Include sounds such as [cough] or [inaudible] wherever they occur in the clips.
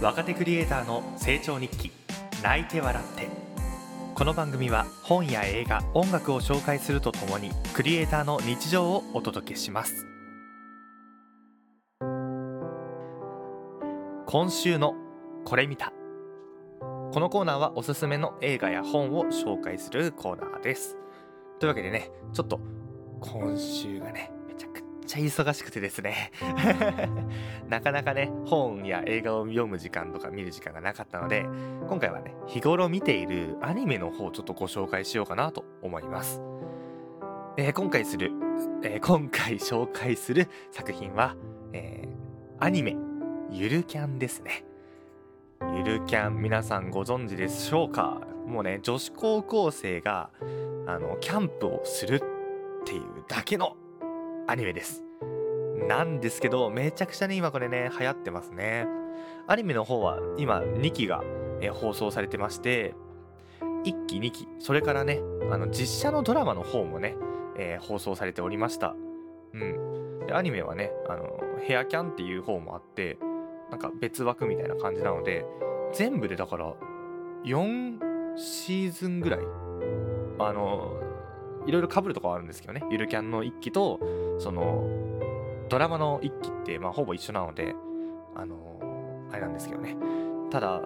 若手クリエイターの成長日記泣いて笑って。この番組は本や映画音楽を紹介するとともにクリエイターの日常をお届けします。今週のこれ見た。このコーナーはおすすめの映画や本を紹介するコーナーです。というわけでねちょっと今週がねちゃ忙しくてですね。[laughs] なかなかね本や映画を読む時間とか見る時間がなかったので今回はね日頃見ているアニメの方をちょっとご紹介しようかなと思います、えー、今回する、えー、今回紹介する作品は、えー、アニメゆるキャンですね。ゆるキャン皆さんご存知でしょうか？もうね女子高校生があのキャンプをするっていうだけのアニメです。なんですけどめちゃくちゃね今これね流行ってますね。アニメの方は今2期が、え放送されてまして1期2期それからねあの実写のドラマの方もね、えー、放送されておりました。うん。でアニメはねあのヘアキャンっていう方もあってなんか別枠みたいな感じなので全部でだから4シーズンぐらい。あのいろいろ被るとこはあるんですけどね。ゆるキャンの1期とそのドラマの1期ってまあほぼ一緒なのであのあれなんですけどね。ただ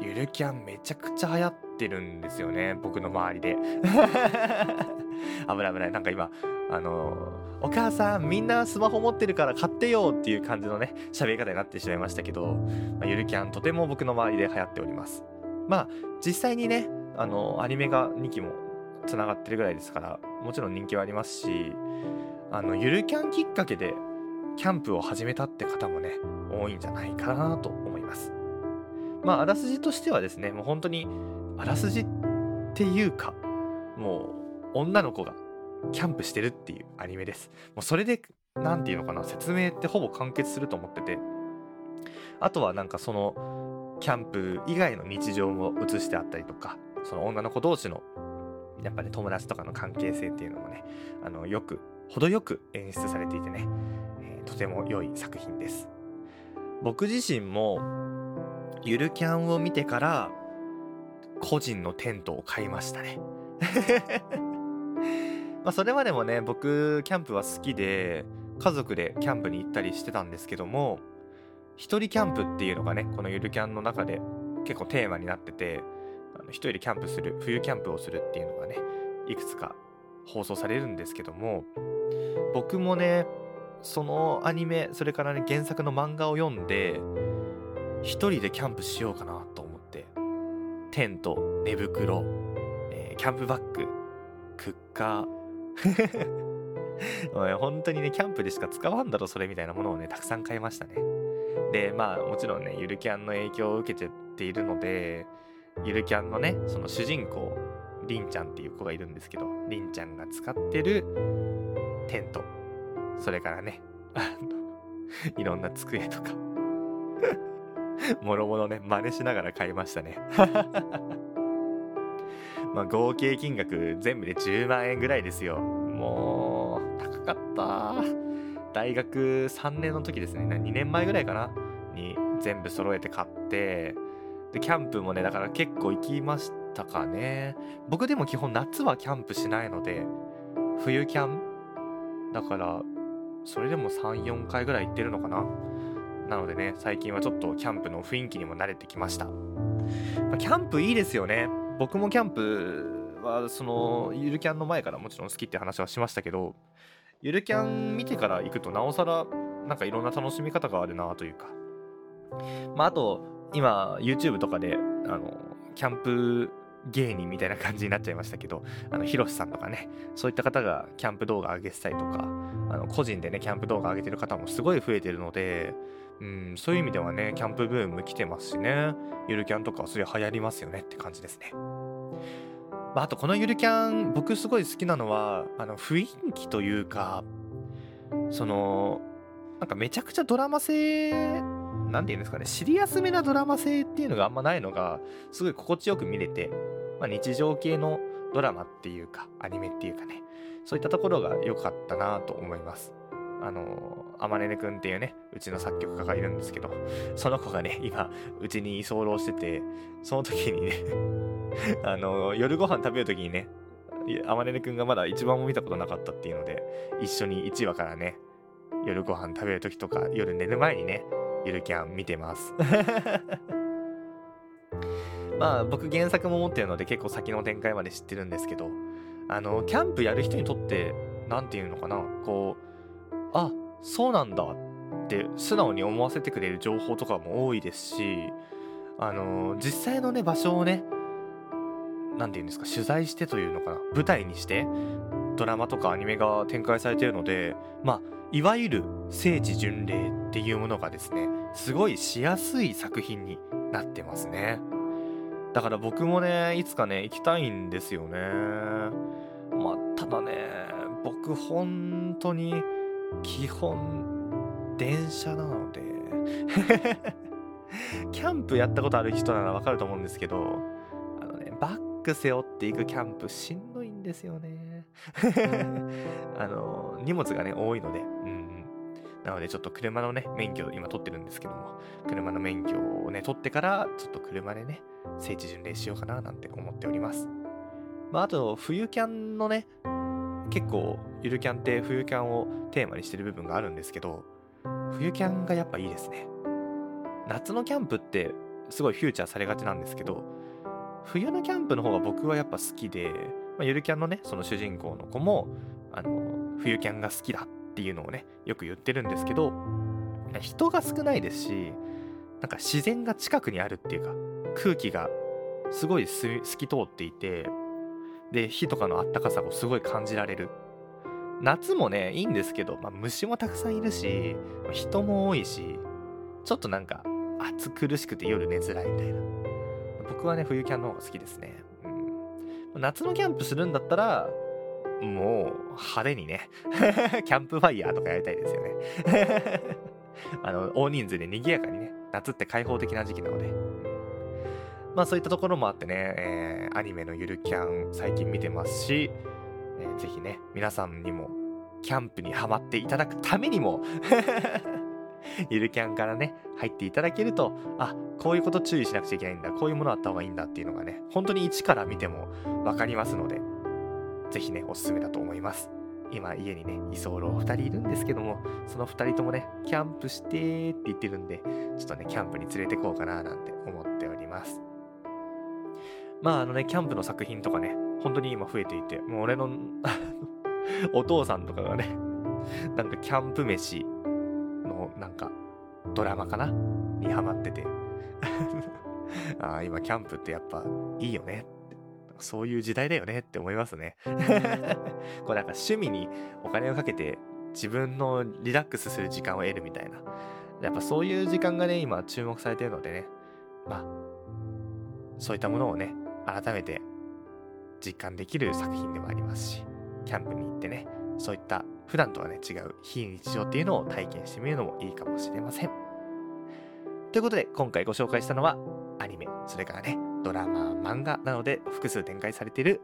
ゆるキャンめちゃくちゃ流行ってるんですよね。僕の周りで。[laughs] 危ない危ない。なんか今あのお母さんみんなスマホ持ってるから買ってよっていう感じのね喋り方になってしまいましたけど、まあ、ゆるキャンとても僕の周りで流行っております。まあ実際にねあのアニメが2期もつながってるぐらいですからもちろん人気はありますしあのゆるキャンきっかけでキャンプを始めたって方もね多いんじゃないかなと思います。まああらすじとしてはですねもう本当にあらすじっていうかもう女の子がキャンプしてるっていうアニメです。もうそれで何て言うのかな説明ってほぼ完結すると思っててあとはなんかそのキャンプ以外の日常も映してあったりとかその女の子同士のやっぱり友達とかの関係性っていうのもねあのよく程よく演出されていてね、えー、とても良い作品です。僕自身もゆるキャンを見てから個人のテントを買いましたね。[laughs] まあそれまでもね僕キャンプは好きで家族でキャンプに行ったりしてたんですけども一人キャンプっていうのがねこのゆるキャンの中で結構テーマになっててあの一人でキャンプする冬キャンプをするっていうのがねいくつか放送されるんですけども僕もねそのアニメそれからね原作の漫画を読んで一人でキャンプしようかなと思ってテント寝袋、えー、キャンプバッグクッカー [laughs] 本当にねキャンプでしか使わんだろそれみたいなものをねたくさん買いましたね。でまあもちろんねゆるキャンの影響を受けているのでゆるキャンのねその主人公りんちゃんっていう子がいるんですけどりんちゃんが使ってるテント。それからねいろんな机とか。[laughs] もろもろね真似しながら買いましたね。[laughs] まあ合計金額全部で10万円ぐらいですよ。もう高かった。大学3年の時ですね。2年前ぐらいかな？に全部揃えて買ってでキャンプもねだから結構行きましたかね。僕でも基本夏はキャンプしないので冬キャン。だからそれでも34回ぐらい行ってるのかな。なのでね最近はちょっとキャンプの雰囲気にも慣れてきました、まあ、キャンプいいですよね。僕もキャンプはそのゆるキャンの前からもちろん好きって話はしましたけどゆるキャン見てから行くとなおさらなんかいろんな楽しみ方があるなというか。まああと今 YouTube とかであのキャンプ芸人みたいな感じになっちゃいましたけど、あの、ヒロシさんとかね、そういった方がキャンプ動画上げてたりとか、あの、個人でね、キャンプ動画上げてる方もすごい増えてるので、うん、そういう意味ではね、キャンプブーム来てますしね、ゆるキャンとかはそれ流行りますよねって感じですね。まあ、あとこのゆるキャン、僕すごい好きなのは、あの、雰囲気というか、その、なんかめちゃくちゃドラマ性何て言うんですかね、シリアスめなドラマ性っていうのがあんまないのが、すごい心地よく見れて、まあ、日常系のドラマっていうか、アニメっていうかね、そういったところが良かったなと思います。あのあまねねくんっていうねうちの作曲家がいるんですけどその子がね今うちに居候しててその時にね [laughs] あの夜ご飯食べる時にねあまねねくんがまだ一番も見たことなかったっていうので一緒に1話からね夜ご飯食べる時とか夜寝る前にねゆるキャン見てます。[laughs] まあ僕原作も持ってるので結構先の展開まで知ってるんですけどあのキャンプやる人にとって何て言うのかな？こうあそうなんだって素直に思わせてくれる情報とかも多いですしあの実際のね場所をね何て言うんですか？取材してというのかな？舞台にしてドラマとかアニメが展開されているのでまあいわゆる聖地巡礼っていうものがですねすごいしやすい作品になってますね。だから僕もねいつかね行きたいんですよね。まあただね僕本当に基本電車なので [laughs] キャンプやったことある人ならわかると思うんですけどあのねバッグ背負っていくキャンプしんどいんですよね。[laughs] あの荷物がね多いのでうんうん。なのでちょっと車のね免許今取ってるんですけども車の免許をね取ってからちょっと車でね聖地巡礼しようかななんて思っております。まああと冬キャンのね結構ゆるキャンって冬キャンをテーマにしてる部分があるんですけど冬キャンがやっぱいいですね。夏のキャンプってすごいフューチャーされがちなんですけど冬のキャンプの方が僕はやっぱ好きで、まあ、ゆるキャンのねその主人公の子もあの冬キャンが好きだっていうのをねよく言ってるんですけど人が少ないですしなんか自然が近くにあるっていうか空気がすごい透き通っていてで火とかのあったかさをすごい感じられる。夏もねいいんですけど、まあ、虫もたくさんいるし人も多いしちょっとなんか暑苦しくて夜寝づらいみたいな。僕はね冬キャンの方が好きですね、夏のキャンプするんだったらもう派手にね [laughs] キャンプファイヤーとかやりたいですよね。[laughs] あの大人数で賑やかにね夏って開放的な時期なので。まあそういったところもあってね、えー、アニメのゆるキャン最近見てますし、えー、ぜひね、皆さんにもキャンプにハマっていただくためにも [laughs] [laughs] ゆるキャンからね、入っていただけると、あ、こういうこと注意しなくちゃいけないんだ、こういうものあった方がいいんだっていうのがね、本当に一から見てもわかりますので、ぜひね、おすすめだと思います。今家にね、居候2人いるんですけども、その2人ともね、キャンプしてって言ってるんで、ちょっとね、キャンプに連れてこうかななんて思っております。まああのね、キャンプの作品とかね、本当に今増えていて、もう俺の [laughs] お父さんとかがね、なんかキャンプ飯なんかドラマかな？にハマってて。[laughs] ああ、今キャンプってやっぱいいよね。そういう時代だよね。って思いますね。[laughs] これなんか趣味にお金をかけて自分のリラックスする時間を得るみたいな。やっぱそういう時間がね、今注目されてるのでね。まあ、そういったものをね、改めて実感できる作品でもありますし、キャンプに行ってね、そういった普段とはね、違う非日常っていうのを体験してみるのもいいかもしれません。ということで、今回ご紹介したのは、アニメ、それからね、ドラマ、漫画などで複数展開されている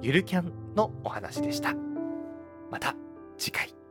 ゆるキャンのお話でした。また次回。